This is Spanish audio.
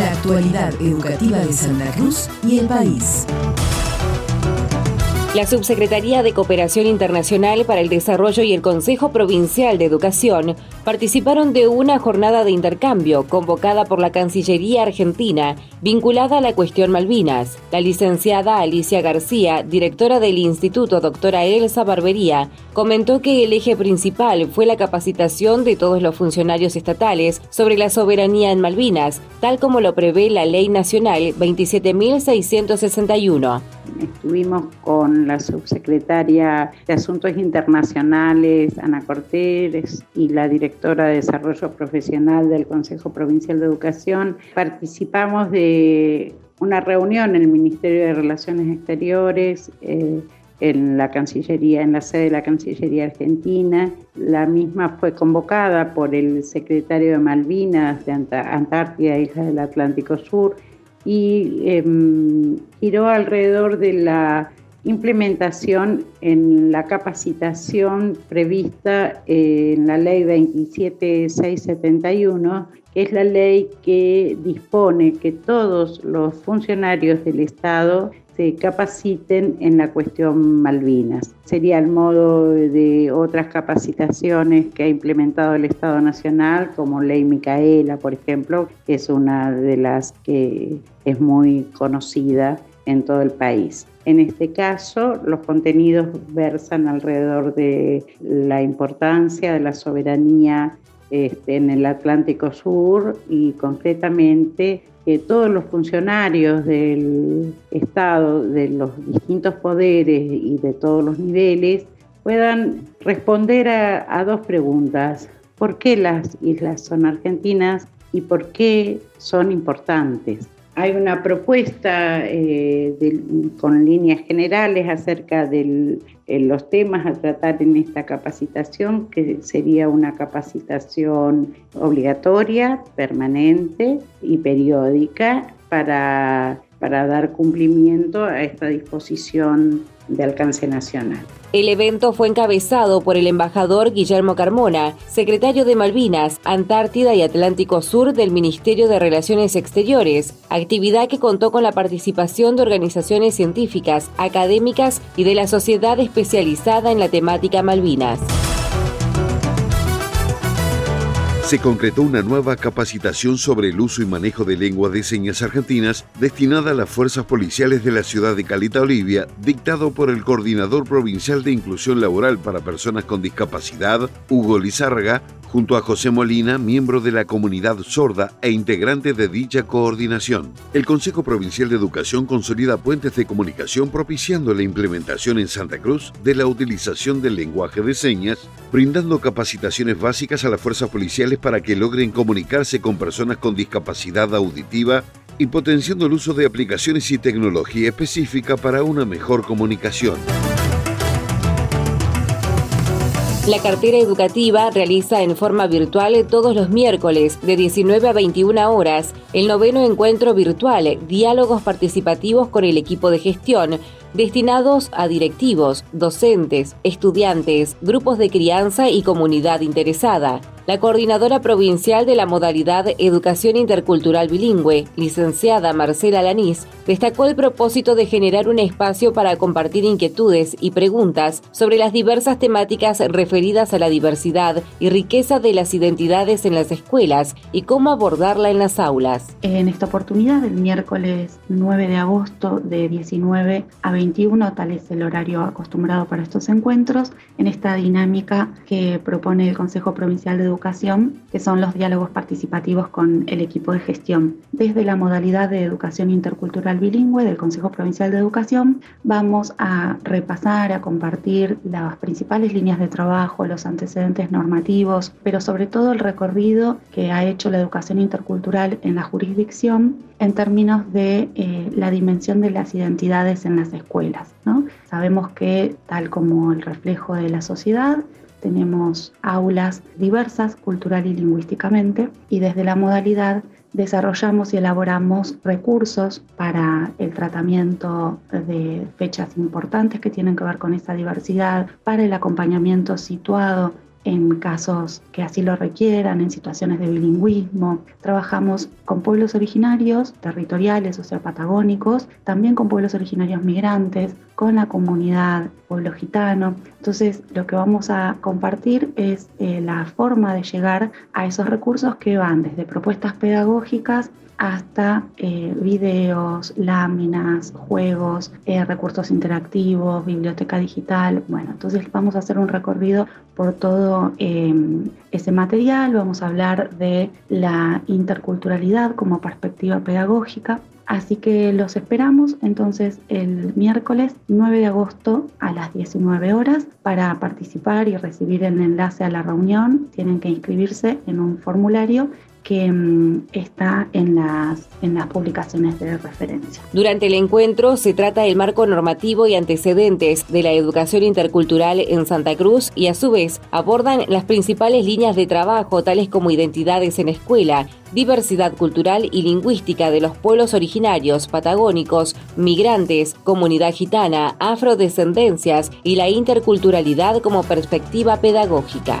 La actualidad educativa de Santa Cruz y el país. La Subsecretaría de Cooperación Internacional para el Desarrollo y el Consejo Provincial de Educación participaron de una jornada de intercambio convocada por la Cancillería Argentina vinculada a la cuestión Malvinas. La licenciada Alicia García, directora del Instituto Doctora Elsa Barbería, comentó que el eje principal fue la capacitación de todos los funcionarios estatales sobre la soberanía en Malvinas, tal como lo prevé la Ley Nacional 27.661. Estuvimos con la subsecretaria de Asuntos Internacionales, Ana Cortés, y la directora de Desarrollo Profesional del Consejo Provincial de Educación. Participamos de una reunión en el Ministerio de Relaciones Exteriores. Eh, en la Cancillería, en la sede de la Cancillería Argentina. La misma fue convocada por el secretario de Malvinas de Antártida, Isla del Atlántico Sur, y em, giró alrededor de la implementación en la capacitación prevista en la ley 27671, que es la ley que dispone que todos los funcionarios del Estado se capaciten en la cuestión Malvinas. Sería el modo de otras capacitaciones que ha implementado el Estado Nacional, como Ley Micaela, por ejemplo, que es una de las que es muy conocida en todo el país. En este caso, los contenidos versan alrededor de la importancia de la soberanía este, en el Atlántico Sur y concretamente que todos los funcionarios del Estado, de los distintos poderes y de todos los niveles puedan responder a dos preguntas. ¿Por qué las islas son argentinas y por qué son importantes? Hay una propuesta eh, con líneas generales acerca de eh, los temas a tratar en esta capacitación, que sería una capacitación obligatoria, permanente y periódica para, para dar cumplimiento a esta disposición de alcance nacional. El evento fue encabezado por el embajador Guillermo Carmona, secretario de Malvinas, Antártida y Atlántico Sur del Ministerio de Relaciones Exteriores, actividad que contó con la participación de organizaciones científicas, académicas y de la sociedad especializada en la temática Malvinas se concretó una nueva capacitación sobre el uso y manejo de lengua de señas argentinas destinada a las fuerzas policiales de la ciudad de Calita Olivia, dictado por el Coordinador Provincial de Inclusión Laboral para Personas con Discapacidad, Hugo Lizárraga, junto a José Molina, miembro de la comunidad sorda e integrante de dicha coordinación. El Consejo Provincial de Educación consolida puentes de comunicación propiciando la implementación en Santa Cruz de la utilización del lenguaje de señas, brindando capacitaciones básicas a las fuerzas policiales para que logren comunicarse con personas con discapacidad auditiva y potenciando el uso de aplicaciones y tecnología específica para una mejor comunicación. La cartera educativa realiza en forma virtual todos los miércoles de 19 a 21 horas el noveno encuentro virtual Diálogos participativos con el equipo de gestión destinados a directivos, docentes, estudiantes, grupos de crianza y comunidad interesada. La coordinadora provincial de la modalidad Educación Intercultural Bilingüe, licenciada Marcela Lanís, destacó el propósito de generar un espacio para compartir inquietudes y preguntas sobre las diversas temáticas referidas a la diversidad y riqueza de las identidades en las escuelas y cómo abordarla en las aulas. En esta oportunidad, el miércoles 9 de agosto de 19 a 21, tal es el horario acostumbrado para estos encuentros, en esta dinámica que propone el Consejo Provincial de Educación que son los diálogos participativos con el equipo de gestión. Desde la modalidad de educación intercultural bilingüe del Consejo Provincial de Educación, vamos a repasar, a compartir las principales líneas de trabajo, los antecedentes normativos, pero sobre todo el recorrido que ha hecho la educación intercultural en la jurisdicción en términos de eh, la dimensión de las identidades en las escuelas. ¿no? Sabemos que, tal como el reflejo de la sociedad, tenemos aulas diversas cultural y lingüísticamente y desde la modalidad desarrollamos y elaboramos recursos para el tratamiento de fechas importantes que tienen que ver con esa diversidad, para el acompañamiento situado en casos que así lo requieran, en situaciones de bilingüismo. Trabajamos con pueblos originarios, territoriales, o sea, patagónicos, también con pueblos originarios migrantes, con la comunidad pueblo gitano. Entonces, lo que vamos a compartir es eh, la forma de llegar a esos recursos que van desde propuestas pedagógicas hasta eh, videos, láminas, juegos, eh, recursos interactivos, biblioteca digital. Bueno, entonces vamos a hacer un recorrido por todo em, ese material, vamos a hablar de la interculturalidad como perspectiva pedagógica. Así que los esperamos entonces el miércoles 9 de agosto a las 19 horas para participar y recibir el enlace a la reunión. Tienen que inscribirse en un formulario que mm, está en las, en las publicaciones de referencia. Durante el encuentro se trata el marco normativo y antecedentes de la educación intercultural en Santa Cruz y a su vez abordan las principales líneas de trabajo tales como identidades en escuela, diversidad cultural y lingüística de los pueblos originarios, patagónicos, migrantes, comunidad gitana, afrodescendencias y la interculturalidad como perspectiva pedagógica.